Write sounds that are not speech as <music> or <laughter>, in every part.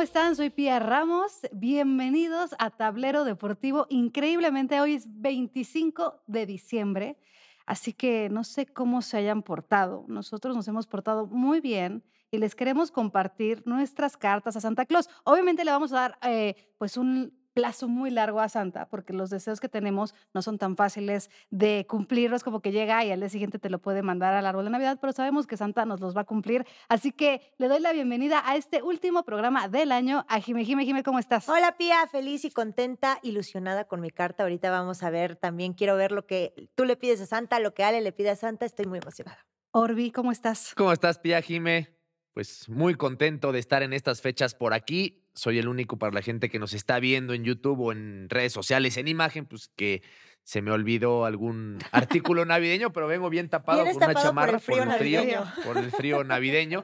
¿cómo están? Soy Pía Ramos. Bienvenidos a Tablero Deportivo. Increíblemente, hoy es 25 de diciembre, así que no sé cómo se hayan portado. Nosotros nos hemos portado muy bien y les queremos compartir nuestras cartas a Santa Claus. Obviamente le vamos a dar eh, pues un plazo muy largo a Santa, porque los deseos que tenemos no son tan fáciles de cumplirlos como que llega y al día siguiente te lo puede mandar al árbol de Navidad, pero sabemos que Santa nos los va a cumplir. Así que le doy la bienvenida a este último programa del año a Jime. Jime, Jime, ¿cómo estás? Hola Pía, feliz y contenta, ilusionada con mi carta. Ahorita vamos a ver, también quiero ver lo que tú le pides a Santa, lo que Ale le pide a Santa. Estoy muy emocionada. Orbi, ¿cómo estás? ¿Cómo estás, Pía Jime? Pues muy contento de estar en estas fechas por aquí soy el único para la gente que nos está viendo en YouTube o en redes sociales, en imagen, pues que se me olvidó algún artículo navideño, pero vengo bien tapado con una chamarra por el, frío, por el <laughs> frío navideño.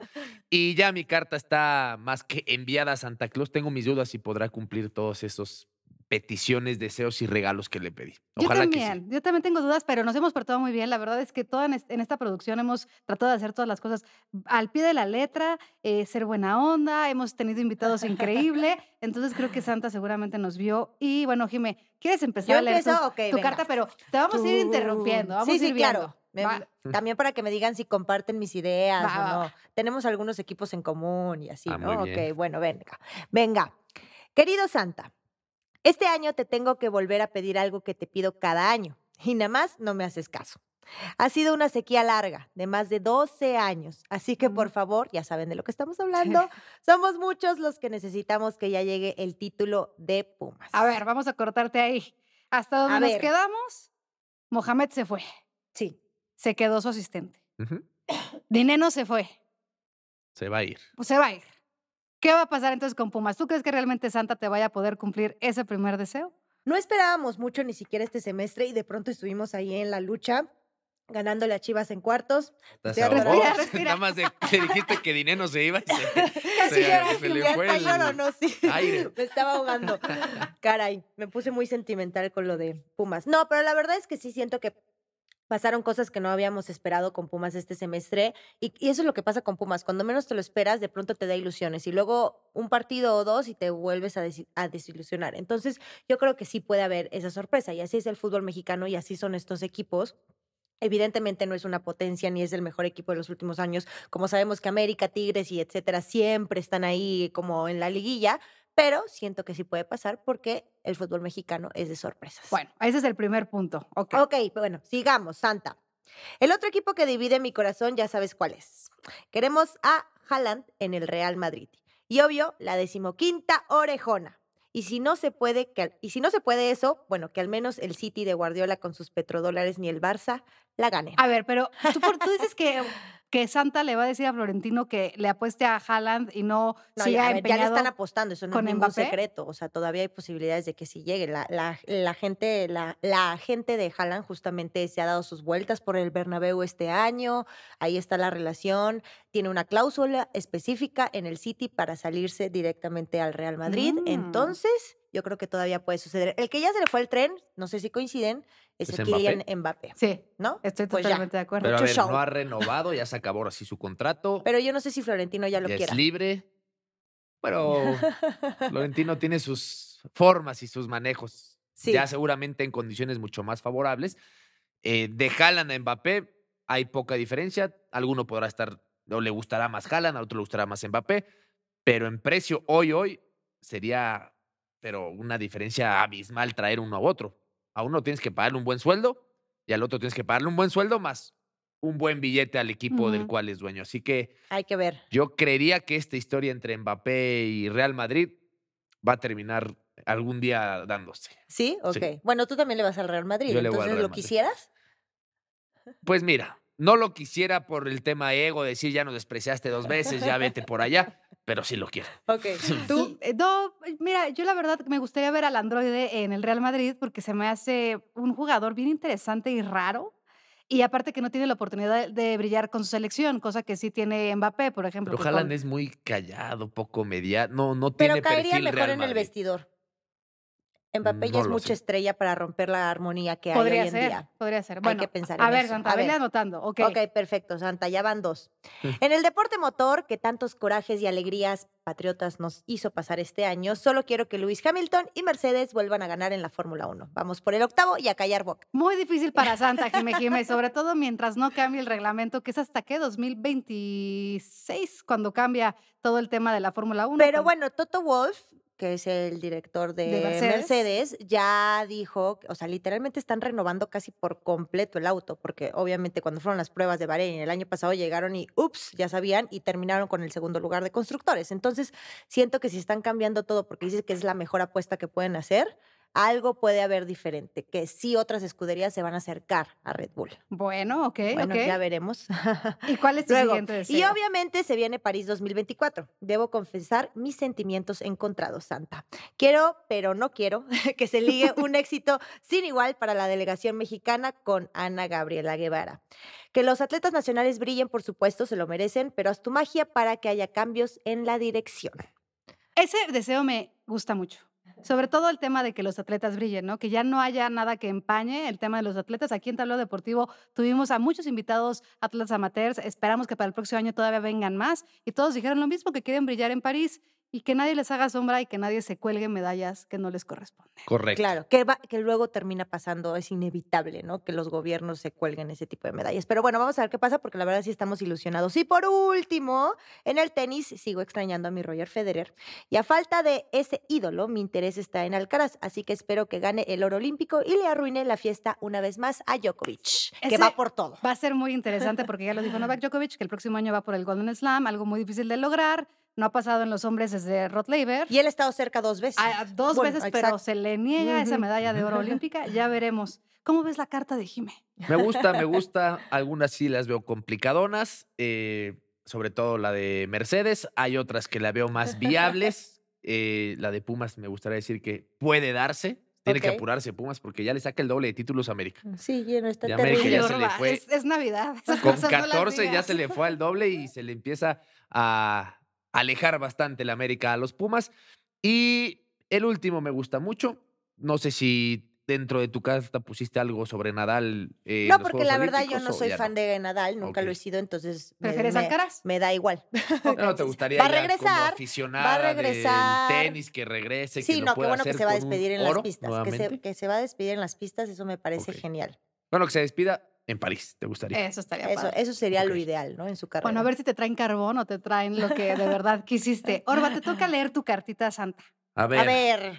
Y ya mi carta está más que enviada a Santa Claus. Tengo mis dudas si podrá cumplir todos esos peticiones, deseos y regalos que le pedí. Ojalá yo también, yo también tengo dudas, pero nos hemos portado muy bien. La verdad es que toda en esta producción hemos tratado de hacer todas las cosas al pie de la letra, eh, ser buena onda, hemos tenido invitados increíbles, <laughs> entonces creo que Santa seguramente nos vio. Y bueno, Jime, ¿quieres empezar a leer tu, carta? Pero te vamos a ir interrumpiendo, vamos a ir claro. <laughs> también para que me digan si comparten mis ideas o no. Tenemos algunos equipos en común y así, ah, ¿no? Ok, bueno, venga. Venga. Querido Santa, este año te tengo que volver a pedir algo que te pido cada año y nada más no me haces caso. Ha sido una sequía larga de más de 12 años, así que por favor, ya saben de lo que estamos hablando, somos muchos los que necesitamos que ya llegue el título de Pumas. A ver, vamos a cortarte ahí. Hasta donde nos quedamos, Mohamed se fue. Sí. Se quedó su asistente. Dineno se fue. Se va a ir. Pues se va a ir. ¿Qué va a pasar entonces con Pumas? ¿Tú crees que realmente Santa te vaya a poder cumplir ese primer deseo? No esperábamos mucho ni siquiera este semestre y de pronto estuvimos ahí en la lucha ganándole a Chivas en cuartos. Respira, respira. <laughs> Nada más de que dijiste que Dineno se iba y se, <laughs> Casi se, le fue el no, sí. <laughs> Me estaba ahogando. Caray, me puse muy sentimental con lo de Pumas. No, pero la verdad es que sí siento que pasaron cosas que no habíamos esperado con Pumas este semestre y, eso es lo que pasa con Pumas. Cuando menos te lo esperas, de pronto te da ilusiones y luego un partido o dos y te vuelves a, a, desilusionar. Entonces yo creo que sí puede haber esa sorpresa y así es el fútbol mexicano y así son estos equipos. Evidentemente no es una potencia ni es el mejor equipo de los últimos años. Como sabemos que América, Tigres y etcétera siempre están ahí como en la liguilla, pero siento que sí puede pasar porque el fútbol mexicano es de sorpresas. Bueno, ese es el primer punto. Ok, okay bueno, sigamos, Santa. El otro equipo que divide mi corazón ya sabes cuál es. Queremos a Haaland en el Real Madrid. Y obvio, la decimoquinta orejona. Y si no se puede, que, y si no se puede eso, bueno, que al menos el City de Guardiola con sus petrodólares ni el Barça la gane. A ver, pero tú, tú dices que que Santa le va a decir a Florentino que le apueste a Haaland y no, no siga ya, ya le están apostando, eso no es ningún secreto. O sea, todavía hay posibilidades de que sí llegue. La, la, la gente, la, la gente de Haaland justamente se ha dado sus vueltas por el Bernabéu este año. Ahí está la relación. Tiene una cláusula específica en el City para salirse directamente al Real Madrid. Mm. Entonces, yo creo que todavía puede suceder. El que ya se le fue el tren, no sé si coinciden, es, el Kylian Mbappé. Sí, ¿no? Estoy pues totalmente de acuerdo. Pero a ver, no ha renovado, ya se acabó así su contrato. Pero yo no sé si Florentino ya lo ya quiera. Es libre. Pero <laughs> Florentino tiene sus formas y sus manejos. Ya seguramente en condiciones mucho más favorables. Eh, de Haaland a Mbappé hay poca diferencia. Alguno podrá estar, o le gustará más Haaland, a otro le gustará más Mbappé. Pero en precio, hoy, hoy, sería pero una diferencia abismal traer uno a otro. A uno tienes que pagarle un buen sueldo y al otro tienes que pagarle un buen sueldo más un buen billete al equipo del cual es dueño. Así que hay que ver. Yo creería que esta historia entre Mbappé y Real Madrid va a terminar algún día dándose. ¿Sí? Ok. Bueno, tú también le vas al Real Madrid. Entonces, ¿lo quisieras? Pues mira, no lo quisiera por el tema ego, decir ya nos despreciaste dos veces, ya vete por allá pero sí lo quiero. Ok. <laughs> Tú, eh, mira, yo la verdad me gustaría ver al androide en el Real Madrid porque se me hace un jugador bien interesante y raro. Y aparte que no tiene la oportunidad de brillar con su selección, cosa que sí tiene Mbappé, por ejemplo. Pero Haaland es muy callado, poco mediano, no, no tiene Pero caería mejor en el vestidor. Mbappé ya es mucha estrella para romper la armonía que hay hoy en día. Podría ser. Bueno, Hay que pensar a ver, Santa, a ver. anotando. Ok, perfecto, Santa, ya van dos. en el deporte motor, que tantos corajes y alegrías patriotas nos hizo pasar este año, solo quiero que Lewis Hamilton y Mercedes vuelvan a ganar en la Fórmula 1. Vamos por el octavo y a callar boca. Muy difícil para <laughs> Santa, Jimé Jiménez, sobre todo mientras no cambie el reglamento, que es hasta qué 2026 cuando cambia todo el tema de la Fórmula 1. Pero bueno, Toto Wolf que es el director de, Mercedes? ya dijo, o sea, literalmente están renovando casi por completo el auto, porque obviamente cuando fueron las pruebas de Bahrein el año pasado llegaron y, ups, ya sabían, y terminaron con el segundo lugar de constructores. Entonces, siento que si están cambiando todo porque dices que es la mejor apuesta que pueden hacer, algo puede haber diferente, que sí otras escuderías se van a acercar a Red Bull. Bueno, ok, bueno, ya veremos. ¿Y cuál es tu siguiente deseo? Y obviamente se viene París 2024. Debo confesar mis sentimientos encontrados, Santa. Quiero, pero no quiero, <laughs> que se ligue un <laughs> éxito sin igual para la delegación mexicana con Ana Gabriela Guevara. Que los atletas nacionales brillen, por supuesto, se lo merecen, pero haz tu magia para que haya cambios en la dirección. Ese deseo me gusta mucho. Sobre todo el tema de que los atletas brillen, ¿no? Que ya no haya nada que empañe el tema de los atletas. Aquí en Tablero Deportivo tuvimos a muchos invitados atletas amateurs. Esperamos que para el próximo año todavía vengan más. Y todos dijeron lo mismo, que quieren brillar en París y que nadie les haga sombra y que nadie se cuelgue medallas que no les corresponden. Correcto. Claro, que, que luego termina pasando, es inevitable, ¿no? Que los gobiernos se cuelguen ese tipo de medallas. Pero bueno, vamos a ver qué pasa porque la verdad sí estamos ilusionados. Y por último, en el tenis sigo extrañando a mi Roger Federer. Y a falta de ese ídolo, mi interés está en Alcaraz, así que espero que gane el oro olímpico y le arruine la fiesta una vez más a Djokovic, que va por todo. Va a ser muy interesante porque ya lo dijo Novak Djokovic, que el próximo año va por el Golden Slam, algo muy difícil de lograr no ha pasado en los hombres desde Rod Laver. Y él ha estado cerca dos veces. Dos veces, pero se le niega esa medalla de oro olímpica. Ya veremos. ¿Cómo ves la carta de Jimé? Me gusta, me gusta. Algunas sí las veo complicadonas, eh, sobre todo la de Mercedes. Hay otras que la veo más <laughs> viables. Eh, la de Pumas me gustaría decir que puede darse. Tiene que apurarse Pumas porque ya le saca el doble de títulos a América. Sí, no está terrible. Ya se le fue. Es, Navidad. con 14 ya se le fue al doble y se le empieza a, alejar bastante la América a los Pumas. Y el último me gusta mucho. No sé si dentro de tu casa pusiste algo sobre Nadal. Eh, no, porque la verdad yo no soy fan de Nadal, nunca lo he sido, entonces. ¿Prefieres me, Alcaraz? Me da igual. <laughs> No, te gustaría va a regresar, aficionada va a regresar. tenis que regrese. Sí, que no, qué bueno que se va a despedir en las pistas. Que se, que se, va a despedir en las pistas, eso me parece genial. Bueno, que se despida en París, ¿te gustaría? Eso estaría eso, Eso sería lo ideal, ¿no? En su carrera. Bueno, a ver si te traen carbón o te traen lo que de verdad quisiste. <laughs> Orba, te toca leer tu cartita santa. A ver. A ver.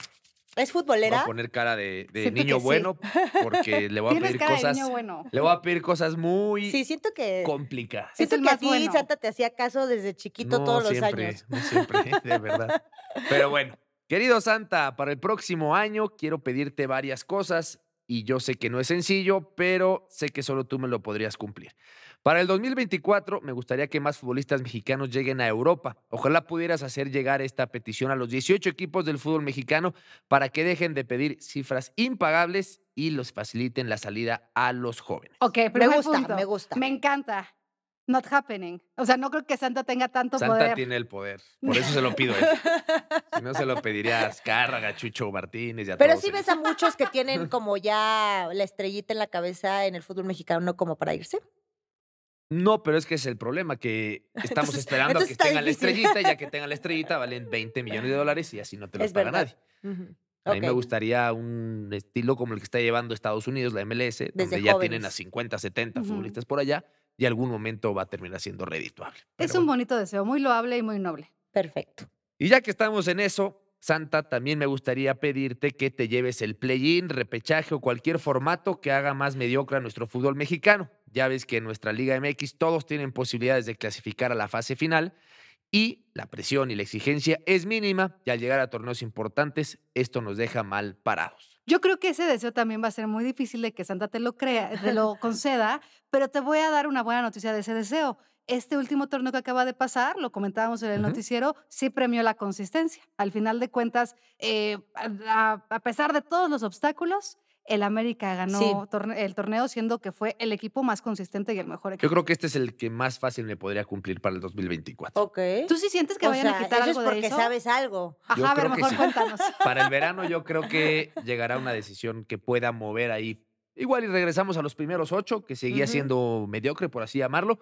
¿Es futbolera? Voy a poner cara de, niño bueno porque le voy a pedir cosas. De niño bueno. Le voy a pedir cosas muy sí, siento que, complicadas. Siento que a ti Santa te hacía caso desde chiquito todos los años. No siempre, <laughs> de verdad. Pero bueno, querido Santa, para el próximo año quiero pedirte varias cosas y yo sé que no es sencillo, pero sé que solo tú me lo podrías cumplir. Para el 2024 me gustaría que más futbolistas mexicanos lleguen a Europa. Ojalá pudieras hacer llegar esta petición a los 18 equipos del fútbol mexicano para que dejen de pedir cifras impagables y los faciliten la salida a los jóvenes. Ok, me gusta, me gusta. Me encanta not happening. O sea, no creo que Santa tenga tanto poder. Santa tiene el poder. Por eso se lo pido a <laughs> él. si no, se lo pediría a Azcárraga, Chucho Martínez y a Pero sí ves a muchos que tienen como ya la estrellita en la cabeza en el fútbol mexicano, ¿no? Como para irse. No, pero es que es el problema, que <laughs> estamos esperando a que tengan la estrellita, y ya que <laughs> tengan la estrellita valen 20 millones de dólares y así no te los paga nadie. A mí me gustaría un estilo como el que está llevando Estados Unidos, la MLS, donde ya tienen a 50, 70 futbolistas por allá y algún momento va a terminar siendo redituable. Es un bonito deseo, muy loable y muy noble. Perfecto. Y ya que estamos en eso, Santa, también me gustaría pedirte que te lleves el play-in, repechaje o cualquier formato que haga más mediocre a nuestro fútbol mexicano. Ya ves que en nuestra Liga MX todos tienen posibilidades de clasificar a la fase final y la presión y la exigencia es mínima y al llegar a torneos importantes esto nos deja mal parados. Yo creo que ese deseo también va a ser muy difícil de que Santa te lo crea, te lo <laughs> conceda, pero te voy a dar una buena noticia de ese deseo. Este último torneo que acaba de pasar, lo comentábamos en el noticiero, sí premió la consistencia. Al final de cuentas, eh, a, pesar de todos los obstáculos, el América ganó el torneo siendo que fue el equipo más consistente y el mejor equipo. Yo creo que este es el que más fácil me podría cumplir para el 2024. Ok. ¿Tú sí sientes que vayan a quitar algo es porque sabes algo. Ajá, a ver, mejor cuéntanos. <laughs> Para el verano yo creo que llegará una decisión que pueda mover ahí. Igual y regresamos a los primeros ocho, que seguía siendo mediocre, por así llamarlo,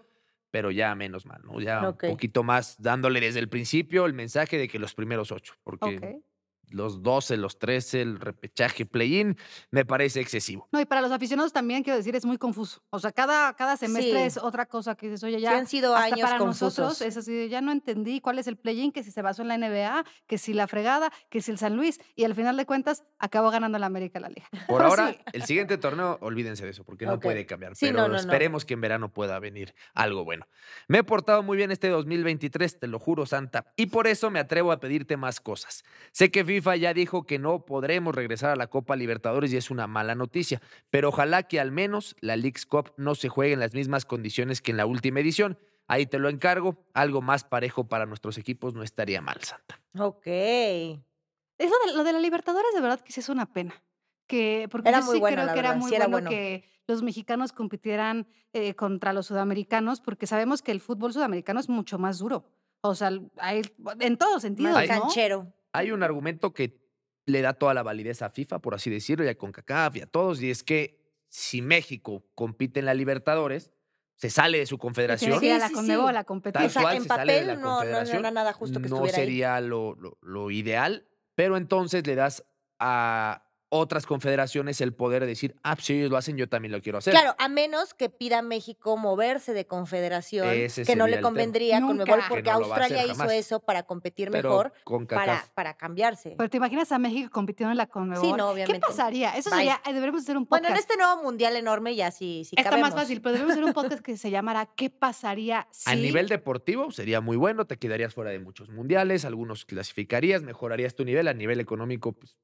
pero ya menos mal, ¿no? Ya un poquito más dándole desde el principio el mensaje de que los primeros ocho, porque los 12, los 13, el repechaje play-in, me parece excesivo. No, y para los aficionados también, quiero decir, es muy confuso. O sea, cada, cada semestre es otra cosa que dices, oye, ya. han sido años para confusos. nosotros es así, ya no entendí cuál es el play-in, que si se basó en la NBA, que si la fregada, que si el San Luis, y al final de cuentas acabó ganando la América la Liga. Por ahora, el siguiente torneo, olvídense de eso, porque no puede cambiar. pero esperemos que en verano pueda venir algo bueno. Me he portado muy bien este 2023, te lo juro, Santa, y por eso me atrevo a pedirte más cosas. Sé que FIFA ya dijo que no podremos regresar a la Copa Libertadores y es una mala noticia, pero ojalá que al menos la League's Cup no se juegue en las mismas condiciones que en la última edición. Ahí te lo encargo, algo más parejo para nuestros equipos no estaría mal, Santa. Ok. Eso de, lo de la Libertadores de verdad que sí es una pena. Que, porque yo sí creo que era muy bueno, que los mexicanos compitieran eh, contra los sudamericanos, porque sabemos que el fútbol sudamericano es mucho más duro. O sea, hay, en todos sentidos. Más canchero. Hay un argumento que le da toda la validez a FIFA, por así decirlo, y a CONCACAF y a todos, y es que si México compite en la Libertadores, se sale de su confederación. Sí, la Conmebol, la competencia. en papel no, no, nada justo que no sería lo, lo, ideal, pero entonces le das a otras confederaciones el poder de decir, ah, pues, si ellos lo hacen, yo también lo quiero hacer. Claro, a menos que pida México moverse de confederación, que no le convendría con Conmebol, porque Australia hizo eso para competir mejor, para, para cambiarse. Pero te imaginas a México compitiendo en la Conmebol. Sí, no, obviamente. ¿Qué pasaría? Eso sería, eh, deberíamos hacer un podcast. Bueno, en este nuevo mundial enorme ya sí, sí Está más fácil, pero debemos hacer un <laughs> podcast que se llamara ¿Qué pasaría si...? A nivel deportivo sería muy bueno, te quedarías fuera de muchos mundiales, algunos clasificarías, mejorarías tu nivel, a nivel económico, pues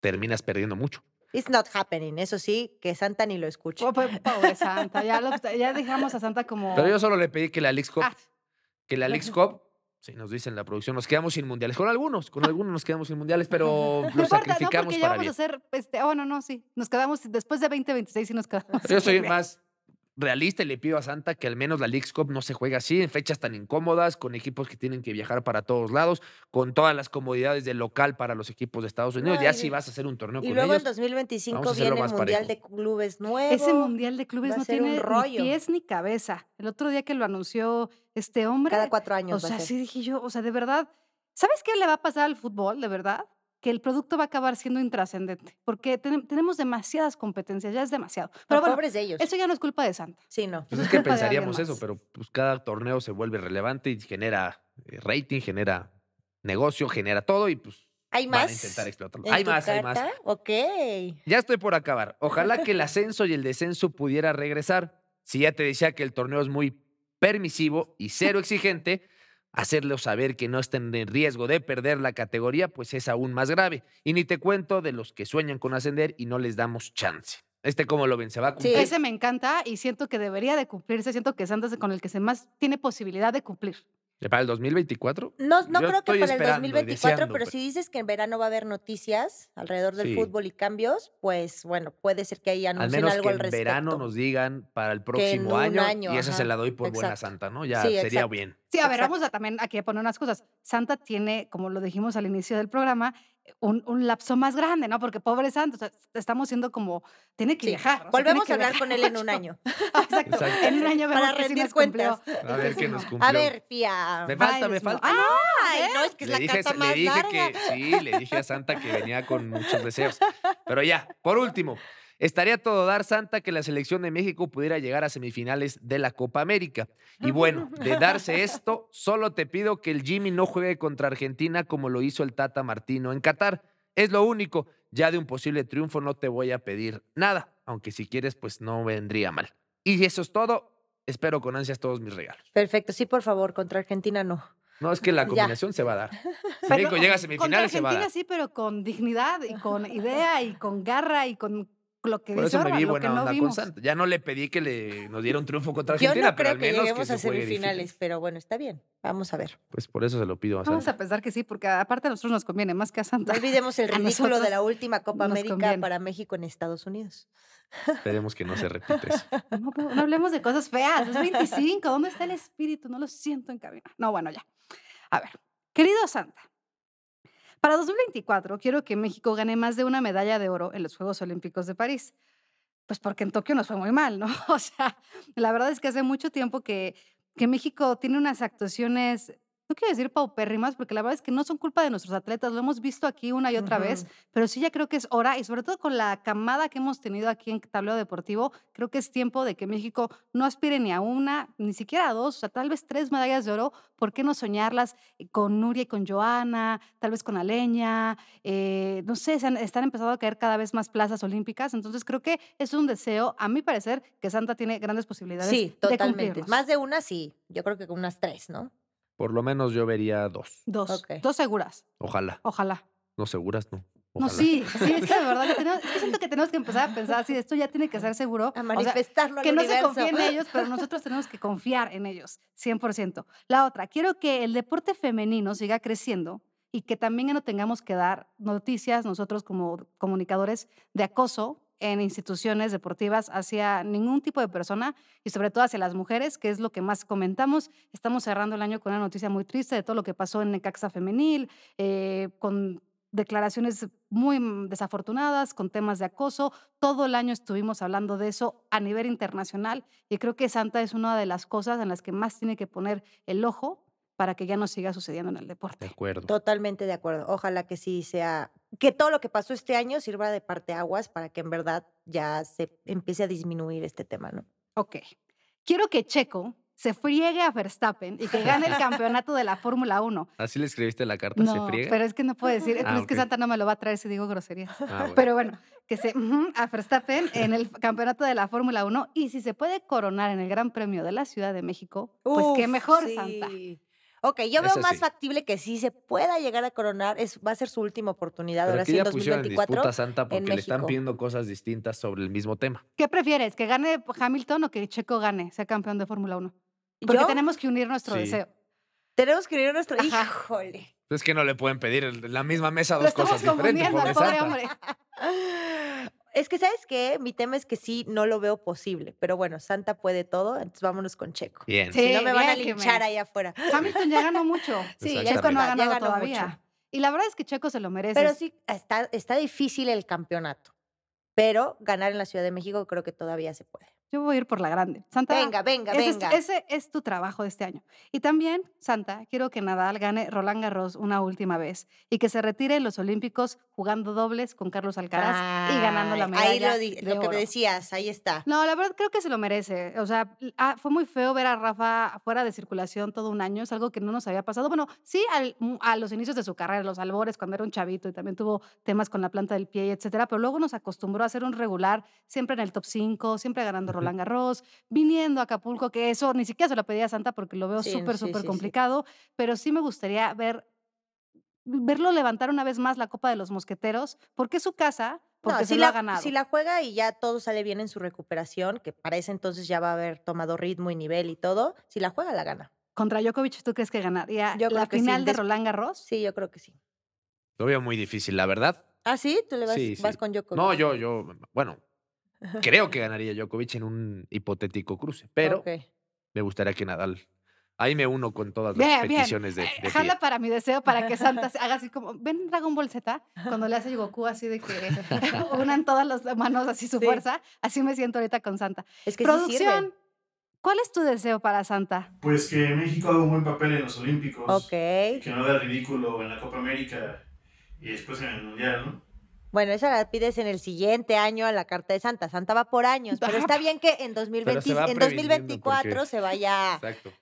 terminas perdiendo mucho. It's not happening. Eso sí, que Santa ni lo escuche. Oh, pobre <laughs> Santa. Ya, ya, dejamos a Santa como. Pero yo solo le pedí que la Leagues Cup, ah. que la Leagues Cup, si nos dicen la producción, nos quedamos sin mundiales. Con algunos, con <laughs> algunos nos quedamos sin mundiales, pero lo sacrificamos no, para ya vamos a hacer, este, oh, no, no, sí. Nos quedamos, después de 2026 y nos quedamos. Yo soy más realista y le pido a Santa que al menos la League's Cup no se juegue así, en fechas tan incómodas, con equipos que tienen que viajar para todos lados, con todas las comodidades del local para los equipos de Estados Unidos. ya si vas a hacer un torneo y luego en 2025 viene el Mundial de Clubes nuevo. Ese Mundial de Clubes no tiene ni pies ni cabeza. El otro día que lo anunció este hombre. Cada cuatro años. O sea, sí dije yo, o sea, de verdad, ¿sabes qué le va a pasar al fútbol, de verdad? Que el producto va a acabar siendo intrascendente, porque tenemos demasiadas competencias, ya es demasiado. Pero bueno, pobres de ellos. Eso ya no es culpa de Santa. Sí, no. Pues es que <laughs> pensaríamos eso, pero pues cada torneo se vuelve relevante y genera eh, rating, genera negocio, genera todo y pues ¿Hay más? Van a intentar explotarlo. Hay más, hay más. Ok. Ya estoy por acabar. Ojalá que el <laughs> ascenso y el descenso pudiera regresar. Si ya te decía que el torneo es muy permisivo y cero <laughs> exigente, Hacerlo saber que no estén en riesgo de perder la categoría, pues es aún más grave. Y ni te cuento de los que sueñan con ascender y no les damos chance. Este, ¿cómo lo ven? ¿Se va a cumplir? Sí, ese me encanta y siento que debería de cumplirse. Siento que Santos es con el que se más tiene posibilidad de cumplir. ¿Para el 2024? No, no creo que para el 2024, pero, si dices que en verano va a haber noticias alrededor del fútbol y cambios, pues bueno, puede ser que ahí anuncien al algo que en verano nos digan para el próximo año, y esa se la doy por buena santa, ¿no? Ya sería bien. Sí, a ver, vamos a también aquí a poner unas cosas. Santa tiene, como lo dijimos al inicio del programa, un, un, lapso más grande, ¿no? Porque pobre santo, estamos siendo como, tiene que viajar. Volvemos a hablar con él en un año. <laughs> Exacto. En un año vemos Para rendir cuentas. A ver qué nos cumplió. A ver, Pía. Me falta, me falta. Ay, no, es que es la dije, carta más le dije Que, sí, le dije a Santa que venía con muchos deseos. Pero ya, por último, Estaría todo dar santa que la selección de México pudiera llegar a semifinales de la Copa América. Y bueno, de darse <laughs> esto, solo te pido que el Jimmy no juegue contra Argentina como lo hizo el Tata Martino en Qatar. Es lo único. Ya de un posible triunfo no te voy a pedir nada, aunque si quieres, pues no vendría mal. Y eso es todo. Espero con ansias todos mis regalos. Perfecto. Sí, por favor, contra Argentina no. No, es que la <laughs> combinación se va a dar. Si México llega a semifinales, se va a dar. sí, pero con dignidad y con idea y con garra y con lo que Por dice eso me vi lo que buena no onda con vimos. Santa. Ya no le pedí que le, nos diera un triunfo contra Yo Argentina, no pero creo al que menos lleguemos que a se juegue semifinales, difícil. pero bueno, está bien. Vamos a ver. Pues por eso se lo pido a Vamos Santa. a pensar que sí, porque aparte a nosotros nos conviene más que a Santa. No olvidemos el <laughs> A ridículo de la última Copa nos América conviene. para México en Estados Unidos. Esperemos que no se repita eso. <laughs> No, no, no hablemos de cosas feas. Es 25. ¿Dónde está el espíritu? No lo siento en cabina. No, bueno, ya. A ver, querido Santa, para 2024 quiero que México gane más de una medalla de oro en los Juegos Olímpicos de París. Pues porque en Tokio nos fue muy mal, ¿no? <laughs> O sea, la verdad es que hace mucho tiempo que, que México tiene unas actuaciones, no quiero decir paupérrimas, porque la verdad es que no son culpa de nuestros atletas, lo hemos visto aquí una y otra vez, pero sí ya creo que es hora, y sobre todo con la camada que hemos tenido aquí en Tableo Deportivo, creo que es tiempo de que México no aspire ni a una, ni siquiera a dos, o sea, tal vez tres medallas de oro. ¿Por qué no soñarlas con Nuria y con Joana, tal vez con Aleña? eh, no sé, se han- están empezando a caer cada vez más plazas olímpicas, entonces creo que es un deseo, a mi parecer, que Santa tiene grandes posibilidades Sí, totalmente. Más de una, sí. Yo creo que con unas tres, ¿no? Por lo menos yo vería dos. Dos, dos seguras, Ojalá. ojalá. No seguras, no. No, Ojalá. sí, sí, es que de verdad, ya tenemos- es que siento que tenemos que empezar a pensar si esto ya tiene que ser seguro. A o sea, manifestarlo que al no se confíe en <laughs> ellos, pero nosotros tenemos que confiar en ellos, 100%. La otra, quiero que el deporte femenino siga creciendo y que también ya no tengamos que dar noticias nosotros como comunicadores de acoso en instituciones deportivas hacia ningún tipo de persona y sobre todo hacia las mujeres, que es lo que más comentamos. Estamos cerrando el año con una noticia muy triste de todo lo que pasó en Necaxa Femenil, eh, con declaraciones muy mm, desafortunadas, con temas de acoso. Todo el año estuvimos hablando de eso a nivel internacional y creo que Santa es una de las cosas en las que más tiene que poner el ojo para que ya no siga sucediendo en el De deporte. acuerdo. Totalmente de acuerdo. Ojalá que sí sea, que todo lo que pasó este año sirva de parteaguas para que en verdad ya se empiece a disminuir este tema, ¿no? Ok. Quiero que Checo se friegue a Verstappen y que gane el campeonato de la Fórmula 1. ¿Así le escribiste la carta? No, ¿Se friega? pero es que no puedo decir, Ah, es que ok. Santa no me lo va a traer si digo groserías. Ah, bueno. Pero bueno, que se ujú, a Verstappen en el campeonato de la Fórmula 1 y si se puede coronar en el Gran Premio de la Ciudad de México, pues qué Uf, mejor, sí. Santa. Ok, yo veo más sí. factible que sí se pueda llegar a coronar, es, va a ser su última oportunidad Pero ahora sí en ya pusieron en 2024. disputa Santa porque le están pidiendo cosas distintas sobre el mismo tema. ¿Qué prefieres? ¿Que gane Hamilton o que Checo gane, sea campeón de Fórmula 1? Porque ¿Yo? tenemos que unir nuestro Sí. deseo. Tenemos que ir a nuestro... Ajá. Híjole. Es que no le pueden pedir en la misma mesa Lo dos estamos cosas diferentes. confundiendo pobre hombre. <laughs> Es que, ¿sabes qué? Mi tema es que sí, no lo veo posible. Pero bueno, Santa puede todo, entonces vámonos con Checo. Bien. Sí. si no me van a me- linchar ahí afuera. Hamilton ya ganó mucho. <laughs> Sí, Checo no ha ya ganado ganó todavía. mucho. Y la verdad es que Checo se lo merece. Pero sí, está, está difícil el campeonato. Pero ganar en la Ciudad de México creo que todavía se puede. Yo voy a ir por la grande. Santa, Venga, venga, ese, venga. Es, ese es tu trabajo de este año. Y también, Santa, quiero que Nadal gane Roland Garros una última vez y que se retire en los Olímpicos jugando dobles con Carlos Alcaraz y ganando la medalla. Ahí lo, de lo que me decías, ahí está. No, la verdad creo que se lo merece. O sea, ah, fue muy feo ver a Rafa fuera de circulación todo un año. Es algo que no nos había pasado. Bueno, sí al- mm, a los inicios de su carrera, los albores, cuando era un chavito y también tuvo temas con la planta del pie, etcétera. Pero luego nos acostumbró a ser un regular, siempre en el top 5, siempre ganando Roland <laughs> Garros, viniendo a Acapulco, que eso ni siquiera se lo pedía a Santa porque lo veo súper, sí, súper sí, sí. complicado. Pero sí me gustaría ver verlo levantar una vez más la Copa de los Mosqueteros, porque es su casa, porque No, se si lo la, ha ganado. Si la juega y ya todo sale bien en su recuperación, que para ese entonces ya va a haber tomado ritmo y nivel y todo, si la juega, la gana. Contra Djokovic, ¿tú crees que ganaría Yo la sí, final de Roland Garros? Sí, yo creo que sí. Lo veo muy difícil, la verdad. ¿Ah, sí? ¿Tú le vas, Sí, sí. vas con Djokovic? No, yo, yo, bueno, creo que ganaría Djokovic en un hipotético cruce, pero me gustaría que Nadal. Ahí me uno con todas las Bien, bien. peticiones de, Eh, de Jala para mi deseo para que Santa <laughs> se haga así como, ven Dragon Ball Z, cuando le hace Goku así de que <laughs> <laughs> unan todas las manos así su Sí. fuerza, así me siento ahorita con Santa. Es que sí Producción. ¿cuál es tu deseo para Santa? Pues que México haga un buen papel en los Olímpicos. Ok. Que no haga ridículo en la Copa América y después en el Mundial, ¿no? Bueno, esa la pides en el siguiente año a la carta de Santa. Santa va por años, pero está <laughs> bien que en, 2020, se en previniendo 2024 porque- se vaya Exacto.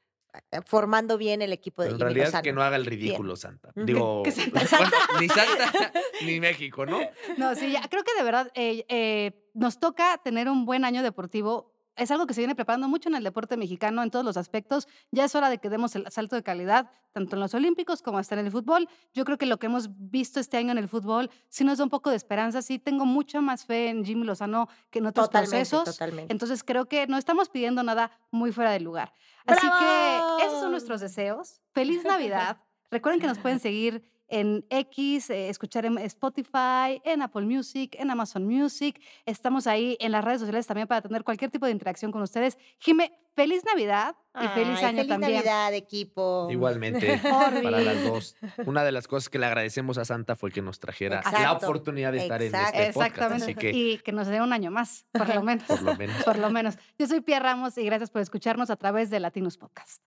eh, formando bien el equipo de en realidad que no haga el ridículo, Santa. Digo, Que Santa- <laughs> bueno, ni Santa <laughs> ni México, ¿no? No, sí, ya, creo que de verdad eh, eh, nos toca tener un buen año deportivo es algo que se viene preparando mucho en el deporte mexicano en todos los aspectos. Ya es hora de que demos el salto de calidad, tanto en los Olímpicos como hasta en el fútbol. Yo creo que lo que hemos visto este año en el fútbol sí nos da un poco de esperanza. Sí, tengo mucha más fe en Jimmy Lozano que en otros procesos. Totalmente. Entonces creo que no estamos pidiendo nada muy fuera de lugar. Así que esos son nuestros deseos. Feliz Navidad. Recuerden que nos pueden seguir en X, eh, escuchar en Spotify, en Apple Music, en Amazon Music. Estamos ahí en las redes sociales también para tener cualquier tipo de interacción con ustedes. Jime, feliz Navidad y feliz año también. Feliz Navidad, equipo. Igualmente, <laughs> para las dos. Una de las cosas que le agradecemos a Santa fue que nos trajera la oportunidad de estar en este podcast. Exactamente. Y que nos dé un año más, por lo <laughs> menos. por lo menos. por lo menos. Yo soy Pia Ramos y gracias por escucharnos a través de Latinos Podcast.